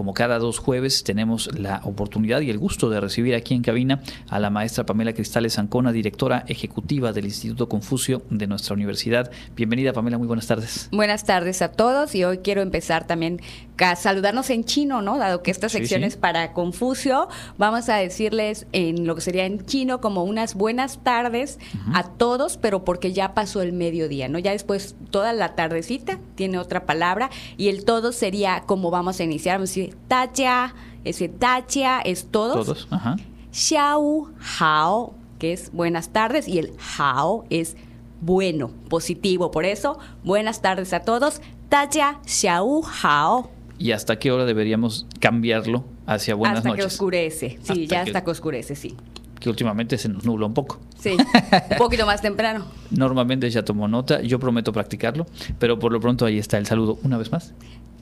como cada dos jueves, tenemos la oportunidad y el gusto de recibir aquí en cabina a la maestra Pamela Cristales Ancona, directora ejecutiva del Instituto Confucio de nuestra universidad. Bienvenida, Pamela, muy buenas tardes. Buenas tardes a todos y hoy quiero empezar también a saludarnos en chino, ¿no? Dado que esta sección es para Confucio, vamos a decirles en lo que sería en chino como unas buenas tardes a todos, pero porque ya pasó el mediodía, ¿no? Ya después toda la tardecita tiene otra palabra y el todo sería como vamos a iniciar, vamos a decir tacha, ese tacha es todos. Todos, ajá. Xiao hao, que es buenas tardes, y el hao es bueno, positivo. Por eso, buenas tardes a todos. Tacha xiao hao. ¿Y hasta qué hora deberíamos cambiarlo hacia buenas hasta noches? que oscurece, sí, ya hasta que oscurece, sí. Que últimamente se nos nubla un poco. Sí, un poquito más temprano. Normalmente ya tomo nota, yo prometo practicarlo, pero por lo pronto ahí está el saludo una vez más.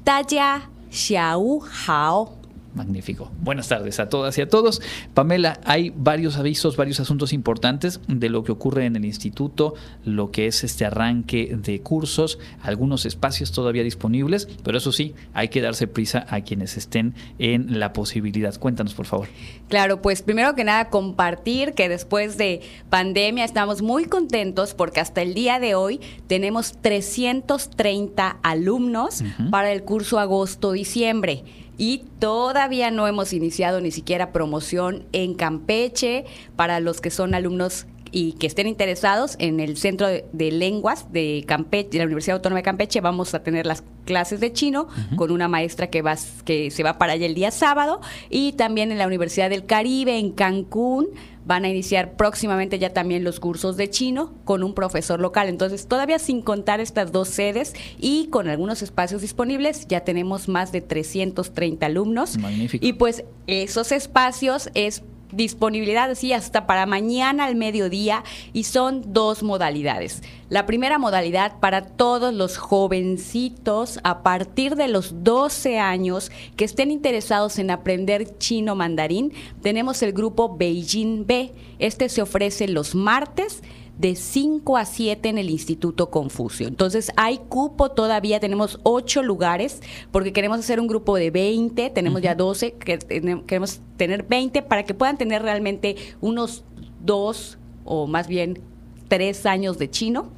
Taya xiao hao. Magnífico. Buenas tardes a todas y a todos. Pamela, hay varios avisos, varios asuntos importantes de lo que ocurre en el instituto, lo que es este arranque de cursos, algunos espacios todavía disponibles, pero eso sí, hay que darse prisa a quienes estén en la posibilidad. Cuéntanos, por favor. Claro, pues primero que nada compartir que después de pandemia estamos muy contentos porque hasta el día de hoy tenemos 330 alumnos para el curso agosto-diciembre y todavía no hemos iniciado ni siquiera promoción en Campeche para los que son alumnos y que estén interesados en el Centro de, Lenguas de Campeche, de la Universidad Autónoma de Campeche, vamos a tener las clases de chino con una maestra que va que se va para allá el día sábado. Y también en la Universidad del Caribe en Cancún van a iniciar próximamente ya también los cursos de chino con un profesor local. Entonces, todavía sin contar estas dos sedes y con algunos espacios disponibles, ya tenemos más de 330 alumnos. Magnífico. Y pues esos espacios es disponibilidad así hasta para mañana al mediodía y son dos modalidades. La primera modalidad para todos los jovencitos a partir de los 12 años que estén interesados en aprender chino mandarín, tenemos el grupo Beijing B. Este se ofrece los martes de 5 a 7 en el Instituto Confucio. Entonces hay cupo todavía, tenemos 8 lugares, porque queremos hacer un grupo de 20, tenemos ya 12, que, queremos tener 20 para que puedan tener realmente unos 2 o más bien 3 años de chino.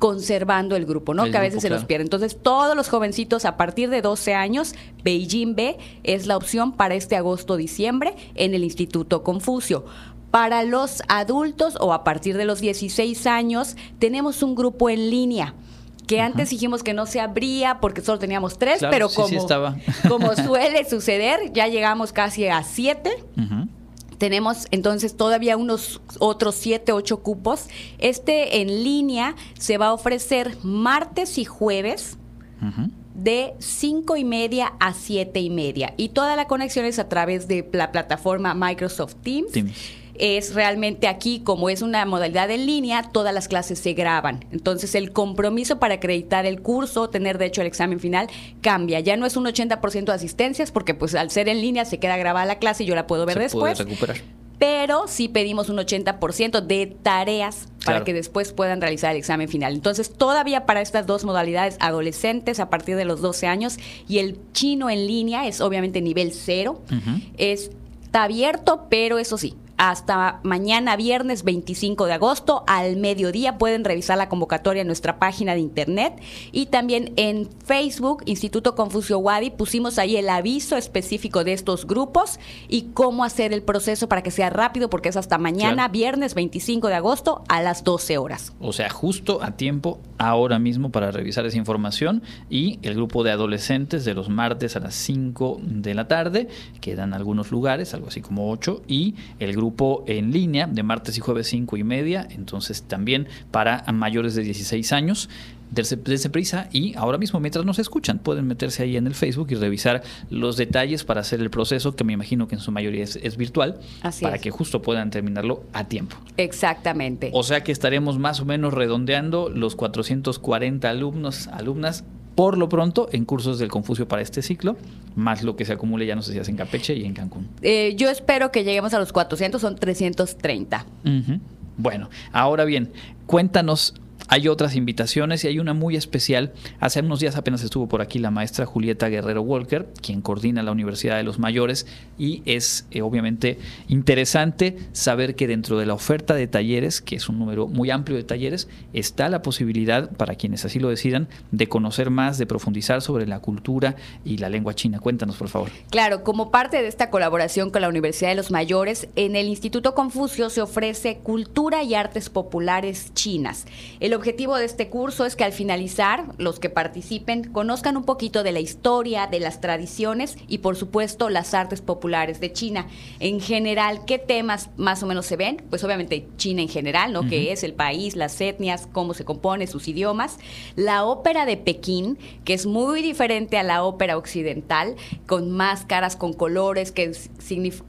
conservando el grupo, ¿no? que a veces se los pierde. Entonces, todos los jovencitos a partir de 12 años, Beijing B es la opción para este agosto-diciembre en el Instituto Confucio. Para los adultos o a partir de los 16 años tenemos un grupo en línea que antes dijimos que no se abría porque solo teníamos tres, pero como, como suele suceder, ya llegamos casi a siete. Tenemos entonces todavía unos otros siete, ocho cupos. Este en línea se va a ofrecer martes y jueves. de cinco y media a siete y media. Y toda la conexión es a través de la plataforma Microsoft Teams es realmente aquí, como es una modalidad en línea, todas las clases se graban. Entonces el compromiso para acreditar el curso, tener de hecho el examen final, cambia. Ya no es un 80% de asistencias, porque pues al ser en línea se queda grabada la clase y yo la puedo ver después. recuperar pero sí pedimos un 80% de tareas para que después puedan realizar el examen final. Entonces, todavía para estas dos modalidades, adolescentes a partir de los 12 años y el chino en línea es obviamente nivel cero, está abierto, pero eso sí, hasta mañana viernes 25 de agosto al mediodía. Pueden revisar la convocatoria en nuestra página de internet y también en Facebook, Instituto Confucio Wadi, pusimos ahí el aviso específico de estos grupos y cómo hacer el proceso para que sea rápido porque es hasta mañana viernes 25 de agosto a las 12 horas. O sea, justo a tiempo ahora mismo para revisar esa información y el grupo de adolescentes de los martes a las 5 de la tarde, quedan algunos lugares, algo así como 8 y el grupo en línea de martes y jueves 5 y media, entonces también para mayores de 16 años. Desde prisa y ahora mismo mientras nos escuchan pueden meterse ahí en el Facebook y revisar los detalles para hacer el proceso que me imagino que en su mayoría es, virtual para que justo puedan terminarlo a tiempo. Exactamente. O sea que estaremos más o menos redondeando los 440 alumnos, alumnas por lo pronto en cursos del Confucio para este ciclo, más lo que se acumule ya no sé si hace en Campeche y en Cancún. Eh, yo espero que lleguemos a los 400, son 330. Bueno, ahora bien, cuéntanos Hay otras invitaciones y hay una muy especial. Hace unos días apenas estuvo por aquí la maestra Julieta Guerrero Walker, quien coordina la Universidad de los Mayores y es eh, obviamente interesante saber que dentro de la oferta de talleres, que es un número muy amplio de talleres, está la posibilidad para quienes así lo decidan de conocer más, de profundizar sobre la cultura y la lengua china. Cuéntanos, por favor. Claro, como parte de esta colaboración con la Universidad de los Mayores, en el Instituto Confucio se ofrece Cultura y Artes Populares Chinas. Objetivo de este curso es que al finalizar, los que participen conozcan un poquito de la historia, de las tradiciones y por supuesto las artes populares de China. En general, ¿qué temas más o menos se ven? Pues obviamente China en general, ¿no? Que es el país, las etnias, cómo se compone, sus idiomas. La ópera de Pekín, que es muy diferente a la ópera occidental, con máscaras, con colores, que,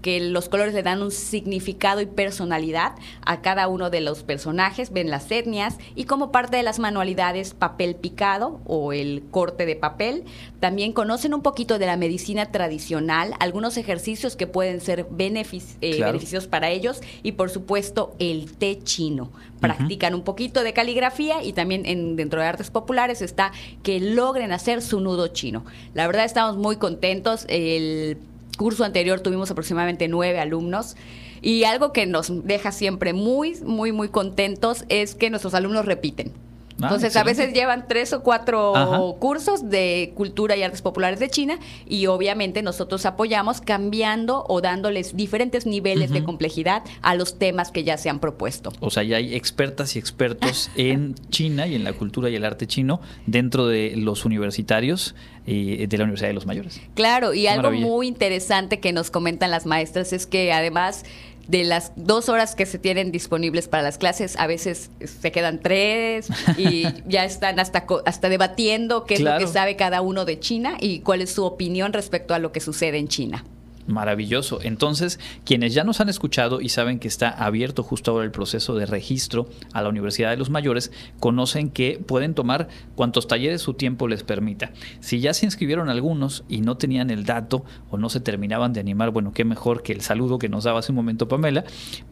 que los colores le dan un significado y personalidad a cada uno de los personajes, ven las etnias y como parte de las manualidades papel picado o el corte de papel, también conocen un poquito de la medicina tradicional, algunos ejercicios que pueden ser eh, beneficios para ellos y por supuesto el té chino. Practican un poquito de caligrafía y también en, dentro de artes populares está que logren hacer su nudo chino. La verdad estamos muy contentos. El curso anterior tuvimos aproximadamente nueve alumnos. Y algo que nos deja siempre muy, muy, muy contentos es que nuestros alumnos repiten. Ah, Entonces, a veces llevan tres o cuatro cursos de cultura y artes populares de China y obviamente nosotros apoyamos cambiando o dándoles diferentes niveles de complejidad a los temas que ya se han propuesto. O sea, ya hay expertas y expertos en China y en la cultura y el arte chino dentro de los universitarios y de la Universidad de los Mayores. Claro, y algo muy interesante que nos comentan las maestras es que además de las dos horas que se tienen disponibles para las clases, a veces se quedan tres y ya están hasta, hasta debatiendo qué es lo que sabe cada uno de China y cuál es su opinión respecto a lo que sucede en China. Maravilloso. Entonces, quienes ya nos han escuchado y saben que está abierto justo ahora el proceso de registro a la Universidad de los Mayores, conocen que pueden tomar cuantos talleres su tiempo les permita. Si ya se inscribieron algunos y no tenían el dato o no se terminaban de animar, bueno, qué mejor que el saludo que nos daba hace un momento Pamela,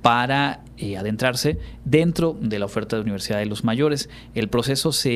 para eh, adentrarse dentro de la oferta de Universidad de los Mayores. El proceso se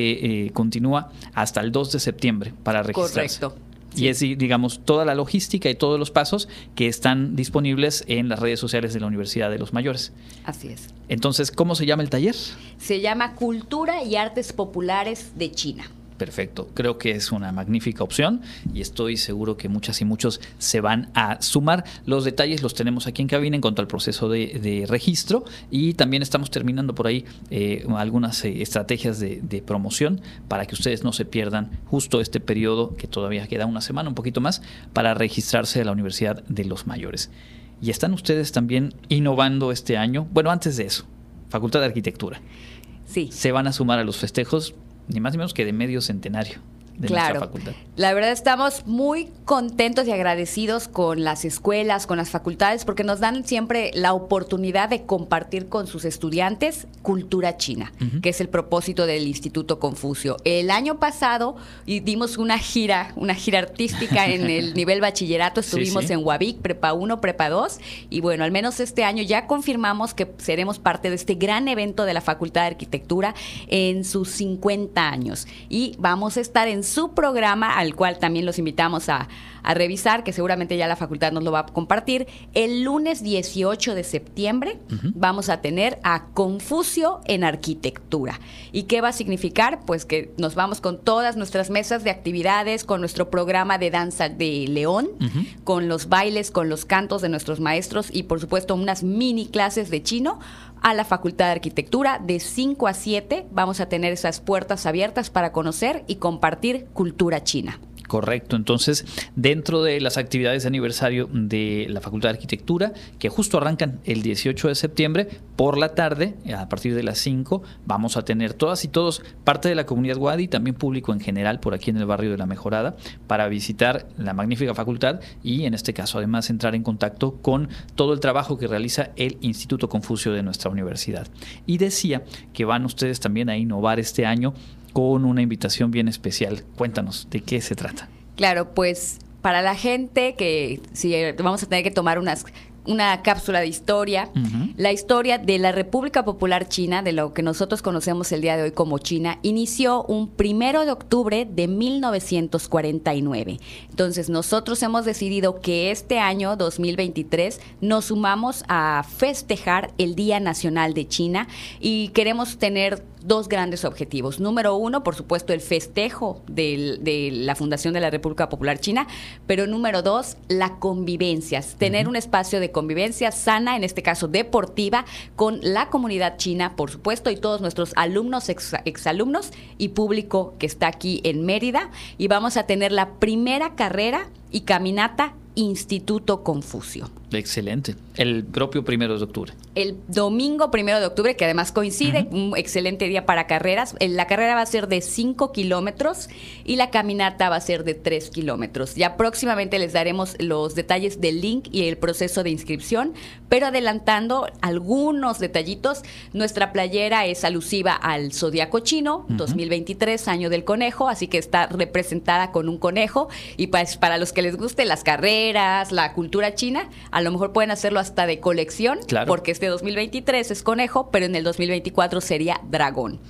eh, continúa hasta el 2 de septiembre para registrarse. Correcto. Y es, digamos, toda la logística y todos los pasos que están disponibles en las redes sociales de la Universidad de los Mayores. Así es. Entonces, ¿cómo se llama el taller? Se llama Cultura y Artes Populares de China. Perfecto, creo que es una magnífica opción y estoy seguro que muchas y muchos se van a sumar. Los detalles los tenemos aquí en cabina en cuanto al proceso de, registro y también estamos terminando por ahí eh, algunas eh, estrategias de, promoción para que ustedes no se pierdan justo este periodo que todavía queda una semana, un poquito más, para registrarse a la Universidad de los Mayores. Y están ustedes también innovando este año. Bueno, antes de eso, Facultad de Arquitectura. Sí. Se van a sumar a los festejos ni más ni menos que de medio centenario de claro. facultad. La verdad estamos muy contentos y agradecidos con las escuelas, con las facultades, porque nos dan siempre la oportunidad de compartir con sus estudiantes cultura china, que es el propósito del Instituto Confucio. El año pasado dimos una gira, una gira artística en el nivel bachillerato, estuvimos en Huavic, Prepa 1, Prepa 2, y bueno, al menos este año ya confirmamos que seremos parte de este gran evento de la Facultad de Arquitectura en sus 50 años. Y vamos a estar en su programa, al cual también los invitamos a, revisar, que seguramente ya la facultad nos lo va a compartir. El lunes 18 de septiembre vamos a tener a Confucio en Arquitectura. ¿Y qué va a significar? Pues que nos vamos con todas nuestras mesas de actividades, con nuestro programa de danza de León, con los bailes, con los cantos de nuestros maestros y por supuesto unas mini clases de chino a la Facultad de Arquitectura. De 5 a 7 vamos a tener esas puertas abiertas para conocer y compartir cultura china. Correcto, entonces dentro de las actividades de aniversario de la Facultad de Arquitectura, que justo arrancan el 18 de septiembre, por la tarde, a partir de las 5, vamos a tener todas y todos, parte de la comunidad Wadi, también público en general por aquí en el barrio de La Mejorada, para visitar la magnífica facultad y en este caso además entrar en contacto con todo el trabajo que realiza el Instituto Confucio de nuestra universidad. Y decía que van ustedes también a innovar este año con una invitación bien especial. Cuéntanos, ¿de qué se trata? Claro, pues para la gente que si vamos a tener que tomar unas una cápsula de historia, la historia de la República Popular China, de lo que nosotros conocemos el día de hoy como China, inició un primero de octubre de 1949. Entonces, nosotros hemos decidido que este año, 2023, nos sumamos a festejar el Día Nacional de China y queremos tener dos grandes objetivos. Número uno, por supuesto, el festejo de la Fundación de la República Popular China, pero número dos, la convivencia, tener un espacio de convivencia sana, en este caso deportiva, con la comunidad china, por supuesto, y todos nuestros alumnos, exalumnos y público que está aquí en Mérida. Y vamos a tener la primera carrera y caminata Instituto Confucio. Excelente. El propio primero de octubre. El domingo primero de octubre, que además coincide, un excelente día para carreras. Eh, la carrera va a ser de 5 kilómetros y la caminata va a ser de 3 kilómetros. Ya próximamente les daremos los detalles del link y el proceso de inscripción, pero adelantando algunos detallitos, nuestra playera es alusiva al Zodiaco Chino, 2023, año del conejo, así que está representada con un conejo. Y pues para los que les guste las carreras, la cultura china, a lo mejor pueden hacerlo hasta de colección, porque este 2023 es conejo, pero en el 2024 sería dragón.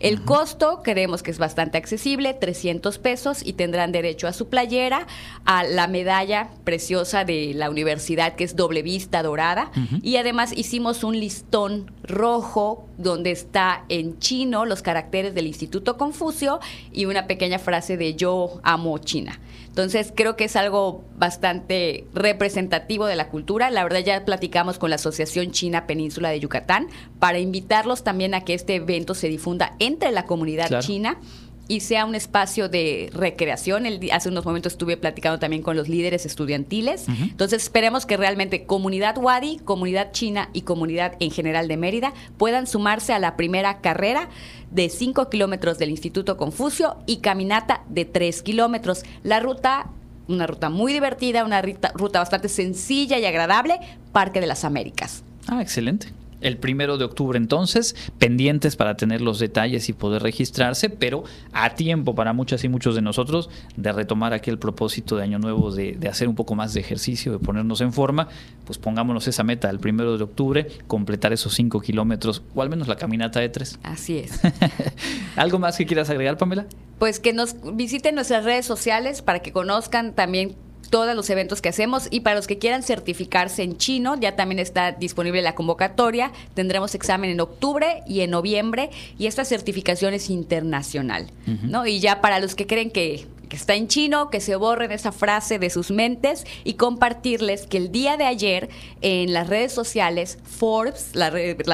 El costo creemos que es bastante accesible, 300 pesos, y tendrán derecho a su playera, a la medalla preciosa de la universidad que es doble vista dorada, y además hicimos un listón rojo donde está en chino los caracteres del Instituto Confucio y una pequeña frase de yo amo China. Entonces creo que es algo bastante representativo de la cultura. La verdad ya platicamos con la Asociación China Península de Yucatán para invitarlos también a que este evento se difunda entre la comunidad china y sea un espacio de recreación. hace unos momentos estuve platicando también con los líderes estudiantiles. Entonces esperemos que realmente comunidad Wadi, comunidad china y comunidad en general de Mérida puedan sumarse a la primera carrera de 5 kilómetros del Instituto Confucio y caminata de 3 kilómetros. La ruta una ruta muy divertida, una ruta bastante sencilla y agradable, Parque de las Américas. Ah, excelente el primero de octubre entonces, pendientes para tener los detalles y poder registrarse, pero a tiempo para muchas y muchos de nosotros de retomar aquel propósito de Año Nuevo de, hacer un poco más de ejercicio, de ponernos en forma, pues pongámonos esa meta el primero de octubre, completar esos cinco kilómetros o al menos la caminata de tres. Así es. ¿Algo más que quieras agregar, Pamela? Pues que nos visiten nuestras redes sociales para que conozcan también todos los eventos que hacemos y para los que quieran certificarse en chino, ya también está disponible la convocatoria. Tendremos examen en octubre y en noviembre y esta certificación es internacional, ¿no? Y ya para los que creen que está en chino, que se borren esa frase de sus mentes y compartirles que el día de ayer en las redes sociales Forbes, la,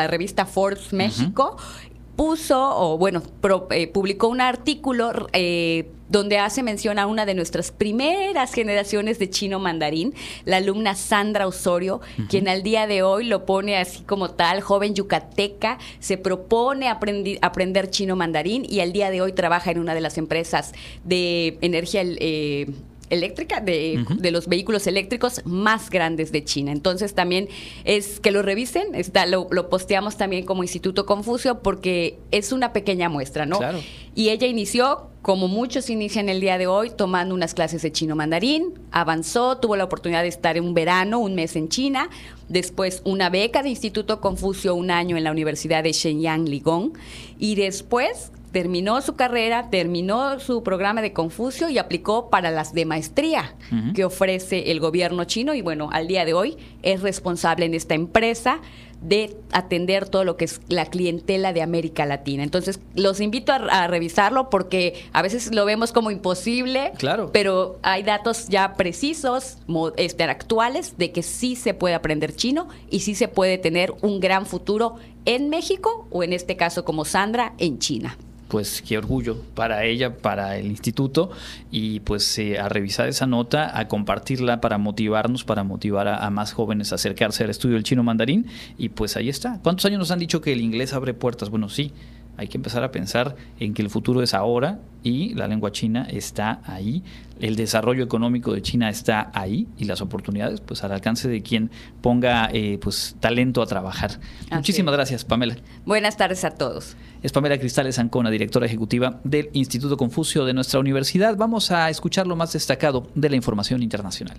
revista Forbes México, puso, o bueno, eh, publicó un artículo eh, donde hace mención a una de nuestras primeras generaciones de chino mandarín, la alumna Sandra Osorio, quien al día de hoy lo pone así como tal, joven yucateca, se propone aprender chino mandarín y al día de hoy trabaja en una de las empresas de energía. Eh, eléctrica, de, de, los vehículos eléctricos más grandes de China. Entonces también es que lo revisen, está, lo, lo, posteamos también como Instituto Confucio porque es una pequeña muestra, ¿no? Claro. Y ella inició, como muchos inician el día de hoy, tomando unas clases de chino mandarín, avanzó, tuvo la oportunidad de estar en un verano, un mes en China, después una beca de Instituto Confucio, un año en la Universidad de Shenyang Ligong, y después terminó su carrera, terminó su programa de Confucio y aplicó para las de maestría que ofrece el gobierno chino y bueno, al día de hoy es responsable en esta empresa de atender todo lo que es la clientela de América Latina. Entonces, los invito a, revisarlo porque a veces lo vemos como imposible, claro. pero hay datos ya precisos, este, actuales, de que sí se puede aprender chino y sí se puede tener un gran futuro en México o en este caso como Sandra en China pues qué orgullo para ella, para el instituto y pues eh, a revisar esa nota, a compartirla para motivarnos, para motivar a, más jóvenes a acercarse al estudio del chino mandarín y pues ahí está. ¿Cuántos años nos han dicho que el inglés abre puertas? Bueno, sí, hay que empezar a pensar en que el futuro es ahora y la lengua china está ahí, el desarrollo económico de China está ahí y las oportunidades pues al alcance de quien ponga eh, pues talento a trabajar. Muchísimas gracias, Pamela. Buenas tardes a todos. Es Pamela Cristales Ancona, directora ejecutiva del Instituto Confucio de nuestra universidad. Vamos a escuchar lo más destacado de la información internacional.